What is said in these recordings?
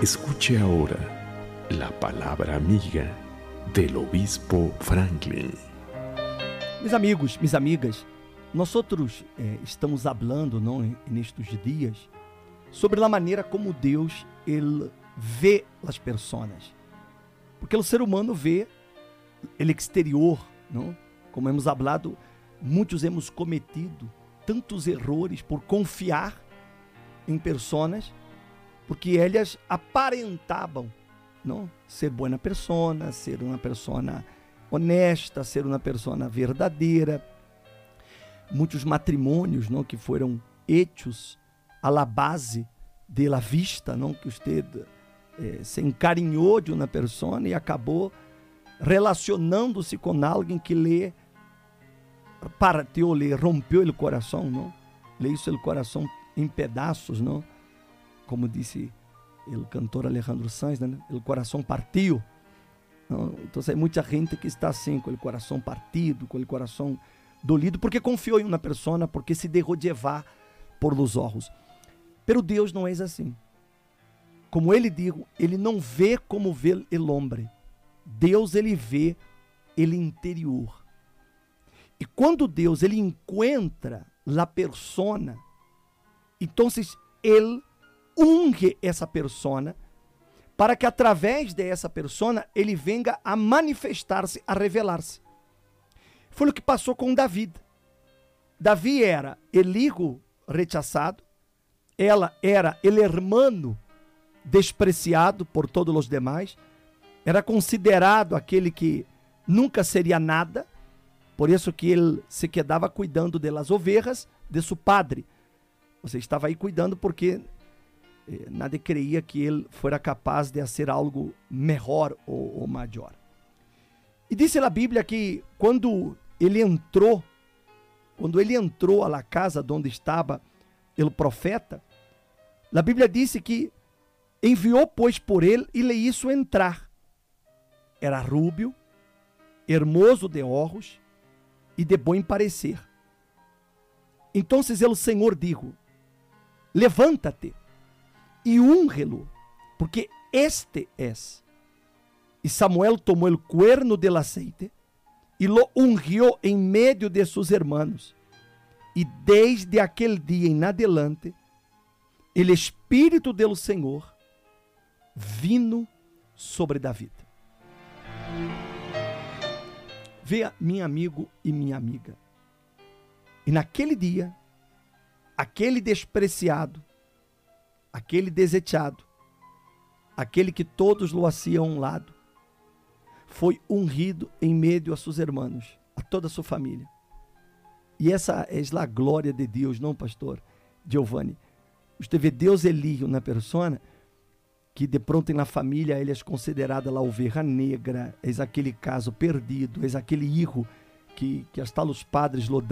Escuche ahora la palabra amiga del obispo Franklin. Meus amigos, minhas amigas, nós outros é, estamos falando não, nestes dias sobre a maneira como Deus ele vê as pessoas. Porque o ser humano vê ele exterior, não? Como hemos falado, muitos hemos cometido tantos erros por confiar em pessoas porque elas aparentavam não ser boa persona, ser uma persona honesta, ser uma persona verdadeira. Muitos matrimônios não que foram hechos à la base de la vista, não que você eh, se encarinhou de uma persona e acabou relacionando-se com alguém que lhe partiu, lhe rompeu o coração, não? Le hizo o coração em pedaços, não? Como disse o cantor Alejandro Sanz, né? o coração partiu. Então, é muita gente que está assim, com o coração partido, com o coração dolido, porque confiou em uma pessoa, porque se deixou levar por los olhos. Pero Deus não é assim. Como ele digo, ele não vê como vê o homem. Deus ele vê ele interior. E quando Deus ele encontra a persona, então ele unge essa persona para que através dessa persona ele venga a manifestar-se, a revelar-se. Foi o que passou com Davi. Davi era Eligo rechaçado, ela era el hermano despreciado por todos os demais, era considerado aquele que nunca seria nada, por isso que ele se quedava cuidando das ovelhas de seu padre. Você estava aí cuidando porque nadie creía que ele fuera capaz de hacer algo mejor ou, ou maior. E disse a Bíblia que quando ele entrou, quando ele entrou à casa onde estava o profeta, a Bíblia disse que enviou, pois, por ele e lhe hizo entrar. Era rúbio, hermoso de olhos e de bom parecer. Então o Senhor digo: Levanta-te e úngelo, porque este es. E Samuel tomou o cuerno del aceite e lo ungió em meio de seus hermanos. E desde aquele dia em adelante, o Espírito do Senhor vino sobre David. Veja, meu amigo e minha amiga. E naquele dia, aquele despreciado, aquele desechado, aquele que todos lo hacíam a um lado, foi ungido em meio a seus irmãos, a toda a sua família. E essa é a glória de Deus, não, pastor Giovanni? Vê Deus elige na persona que de pronto na família ele é considerada a ovelha negra, é aquele caso perdido, é aquele hijo que, que hasta os padres lo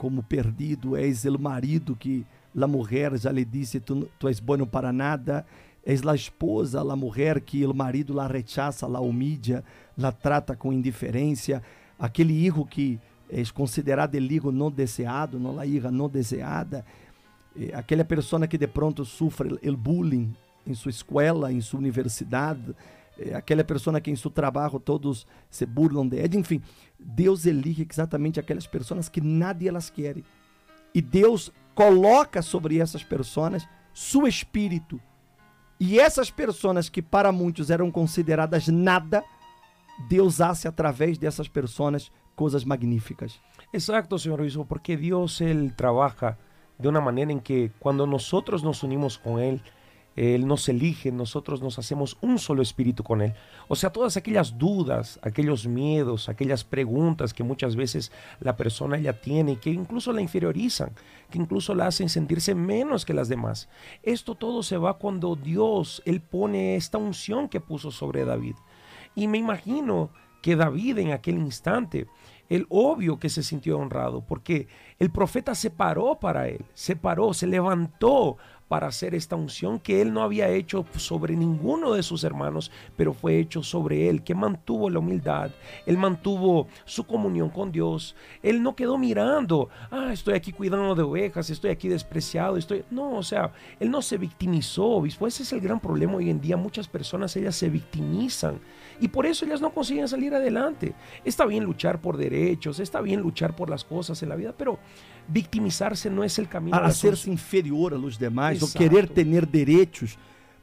como perdido, és o marido que la mulher já lhe disse, tu, tu és bueno para nada, és la esposa, la mulher que o marido la rechaça, la humilha, la trata com indiferença, aquele hijo que é considerado el hijo não desejado, não la hija não desejada, eh, aquela pessoa que de pronto sofre o bullying em sua escola, em sua universidade, aquela pessoa que em seu trabalho todos se burlam de ela, enfim, Deus elige exatamente aquelas pessoas que nadie elas quer. E Deus coloca sobre essas pessoas seu espírito. E essas pessoas que para muitos eram consideradas nada, Deus hace através dessas pessoas coisas magníficas. Exacto, Senhor Obispo, porque Deus ele trabalha de uma maneira em que quando nós nos unimos com Ele, Él nos elige, nosotros nos hacemos un solo espíritu con Él. O sea, todas aquellas dudas, aquellos miedos, aquellas preguntas que muchas veces la persona ya tiene y que incluso la inferiorizan, que incluso la hacen sentirse menos que las demás. Esto todo se va cuando Dios, Él pone esta unción que puso sobre David. Y me imagino que David en aquel instante, el obvio que se sintió honrado, porque El profeta se paró para él, se paró, se levantó para hacer esta unción que él no había hecho sobre ninguno de sus hermanos, pero fue hecho sobre él, que mantuvo la humildad, él mantuvo su comunión con Dios, él no quedó mirando, ah, estoy aquí cuidando de ovejas, estoy aquí despreciado, estoy... No, o sea, él no se victimizó, obispo, ese es el gran problema hoy en día, muchas personas, ellas se victimizan y por eso ellas no consiguen salir adelante. Está bien luchar por derechos, está bien luchar por las cosas en la vida, pero victimizar-se não é o caminho. A, a ser-se inferior a los demais, Exato. ou querer ter direitos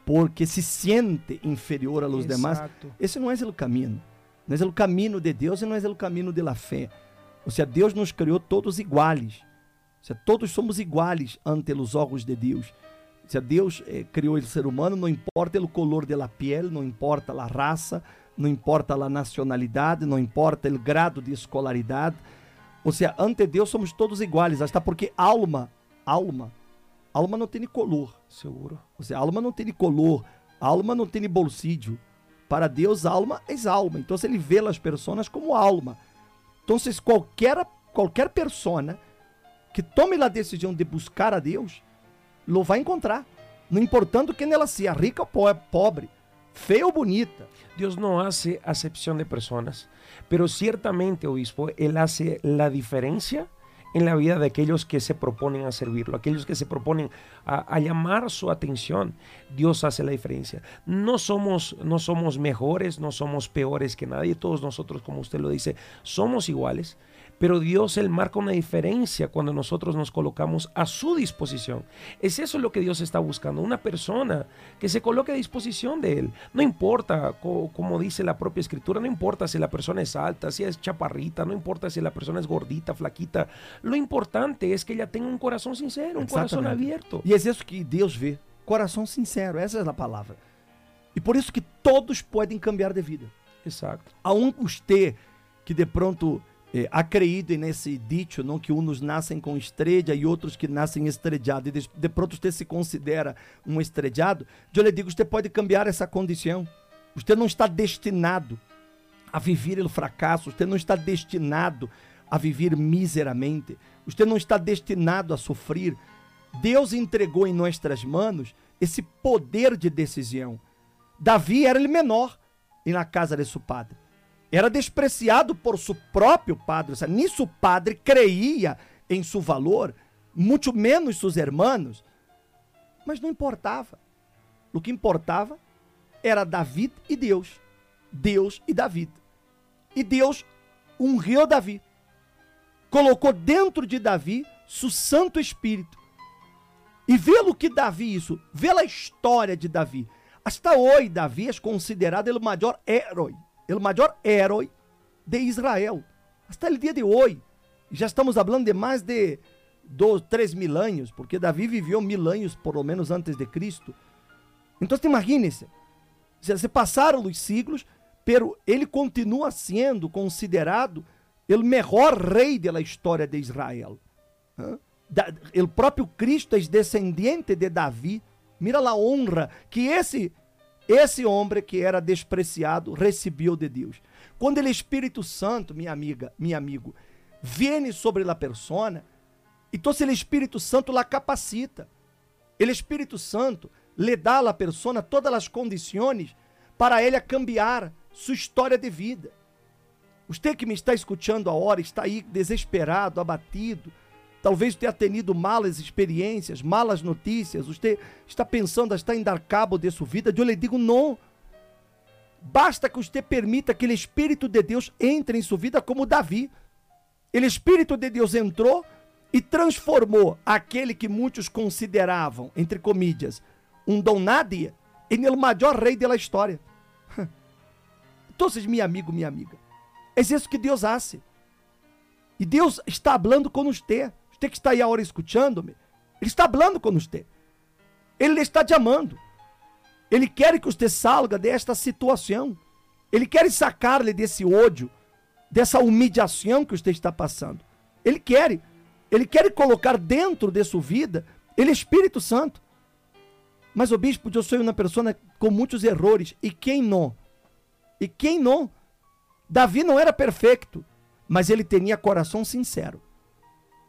porque se sente inferior a los Exato. demás. Esse não é o caminho. Não é o caminho de Deus e não é o caminho da fé. Ou seja, Deus nos criou todos iguais. Ou seja, todos somos iguais ante os olhos de Deus. Ou seja, Deus eh, criou o ser humano, não importa o color da pele, não importa a raça, não importa a nacionalidade, não importa o grado de escolaridade, ou seja, ante Deus somos todos iguais, até porque alma, alma, alma não tem color. Seguro. Ou seja, alma não tem color, alma não tem bolsídio. Para Deus, alma é alma. Então, ele vê as pessoas como alma. Então, qualquer, qualquer persona que tome a decisão de buscar a Deus, lo vai encontrar. Não importando quem ela seja, rica ou pobre, feia ou bonita. Deus não hace acepção de pessoas. Pero ciertamente, obispo, Él hace la diferencia en la vida de aquellos que se proponen a servirlo, aquellos que se proponen a, llamar su atención. Dios hace la diferencia. No somos, no somos mejores, no somos peores que nadie. Todos nosotros, como usted lo dice, somos iguales. Pero Dios, Él marca una diferencia cuando nosotros nos colocamos a su disposición. Es eso lo que Dios está buscando, una persona que se coloque a disposición de Él. No importa, como dice la propia escritura, no importa si la persona es alta, si es chaparrita, no importa si la persona es gordita, flaquita. Lo importante es que ella tenga un corazón sincero, un corazón abierto. Y es eso que Dios ve, corazón sincero, esa es la palabra. E por isso que todos podem cambiar de vida. Exato. Aún usted que de pronto é, acreditem nesse dito, não que uns nascem com estrela e outros que nascem estrelhados, e de, de pronto você se considera um estrelado, eu lhe digo, você pode cambiar essa condição. Você não está destinado a viver o fracasso, você não está destinado a viver miseramente, você não está destinado a sofrer. Deus entregou em nossas mãos esse poder de decisão. Davi era ele menor e na casa de seu padre era despreciado por seu próprio padre. Nisso o padre creía em seu valor, muito menos seus hermanos. Mas não importava. O que importava era David e Deus. Deus e David. E Deus ungiu Davi. Colocou dentro de Davi seu Santo Espírito. E vê-lo que Davi, isso, vê a história de Davi. Hasta hoje, Davi é considerado o maior herói o maior herói de Israel. Hasta o dia de hoje. Já estamos falando de mais de dois, três mil anos, porque Davi viveu mil anos, por lo menos antes de Cristo. Então, imagine-se, se passaram os siglos, pero ele continua sendo considerado o melhor rei da história de Israel. O próprio Cristo é descendente de Davi. Mira a honra que esse esse homem que era despreciado recebeu de Deus. Quando o Espírito Santo, minha amiga, meu amigo, vem sobre a persona, então o Espírito Santo la capacita. O Espírito Santo lhe dá à persona todas as condições para ele cambiar sua história de vida. Você que me está escutando agora está aí desesperado, abatido, Talvez tenha tenido malas experiências, malas notícias. Você está pensando, está em dar cabo de sua vida. Eu lhe digo, não. Basta que você permita que o Espírito de Deus entre em sua vida como Davi. O Espírito de Deus entrou e transformou aquele que muitos consideravam, entre comillas, um dom nadie, em o maior rei da história. Então, meu amigo, minha amiga, é isso que Deus hace. E Deus está falando com você. Você que está aí agora escutando-me, Ele está falando com você. Ele está te amando. Ele quer que você salga desta situação. Ele quer sacar-lhe desse ódio, dessa humilhação que você está passando. Ele quer. Ele quer colocar dentro de sua vida Ele é Espírito Santo. Mas o bispo, eu sou uma pessoa com muitos erros. E quem não? E quem não? Davi não era perfeito, mas ele tinha coração sincero.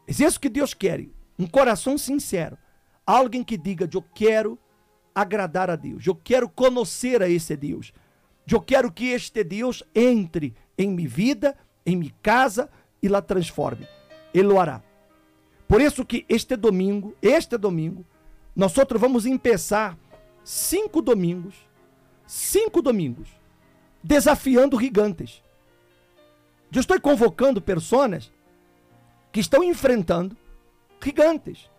É isso que Deus quer. Um coração sincero. Alguém que diga: Eu quero agradar a Deus. Eu quero conhecer a esse Deus. Eu quero que este Deus entre em minha vida, em minha casa e la transforme. Ele o hará. Por isso que este domingo, este domingo, nós outros vamos começar cinco domingos, cinco domingos, desafiando gigantes. Eu estou convocando pessoas que estão enfrentando gigantes.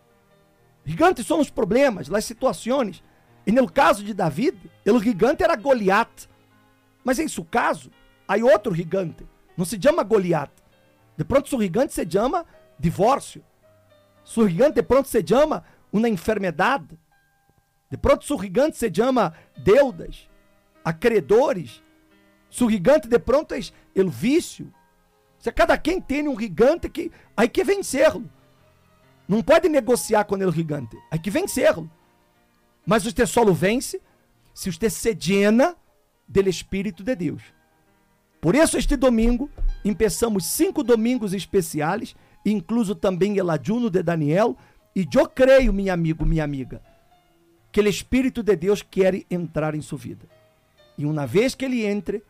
Gigantes são os problemas, as situações. E no caso de David, o gigante era Goliat. Mas em seu caso, há outro gigante. Não se chama Goliat. De pronto, seu gigante se chama divórcio. Seu gigante, de pronto, se chama uma enfermidade. De pronto, seu gigante se chama deudas, acreedores. Seu gigante, de pronto, é o vício. Se cada quem tem um gigante que aí que vencê-lo. Não pode negociar com o gigante, aí que vencê-lo. Mas o vence se você se llena do Espírito de Deus. Por isso, este domingo, começamos cinco domingos especiais, incluso também o ajuno de Daniel. E eu creio, meu amigo, minha amiga, que o Espírito de Deus quer entrar em sua vida. E uma vez que ele entre,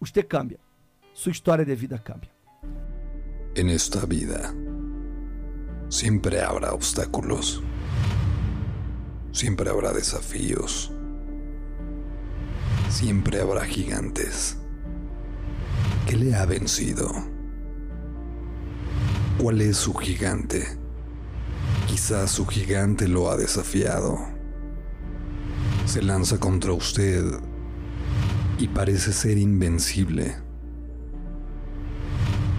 você cambia. Sua história de vida cambia. En esta vida siempre habrá obstáculos, siempre habrá desafíos, siempre habrá gigantes. ¿Qué le ha vencido? ¿Cuál es su gigante? Quizás su gigante lo ha desafiado. Se lanza contra usted y parece ser invencible.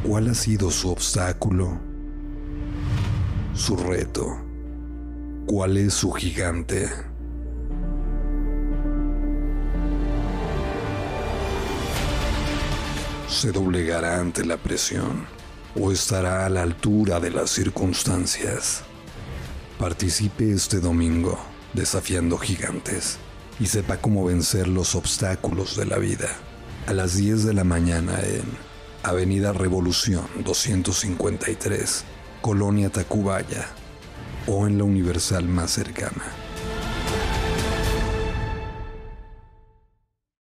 ¿Cuál ha sido su obstáculo? Su reto. ¿Cuál es su gigante? ¿Se doblegará ante la presión o estará a la altura de las circunstancias? Participe este domingo desafiando gigantes y sepa cómo vencer los obstáculos de la vida. A las 10 de la mañana en Avenida Revolución 253, Colonia Tacubaya o en la Universal más cercana.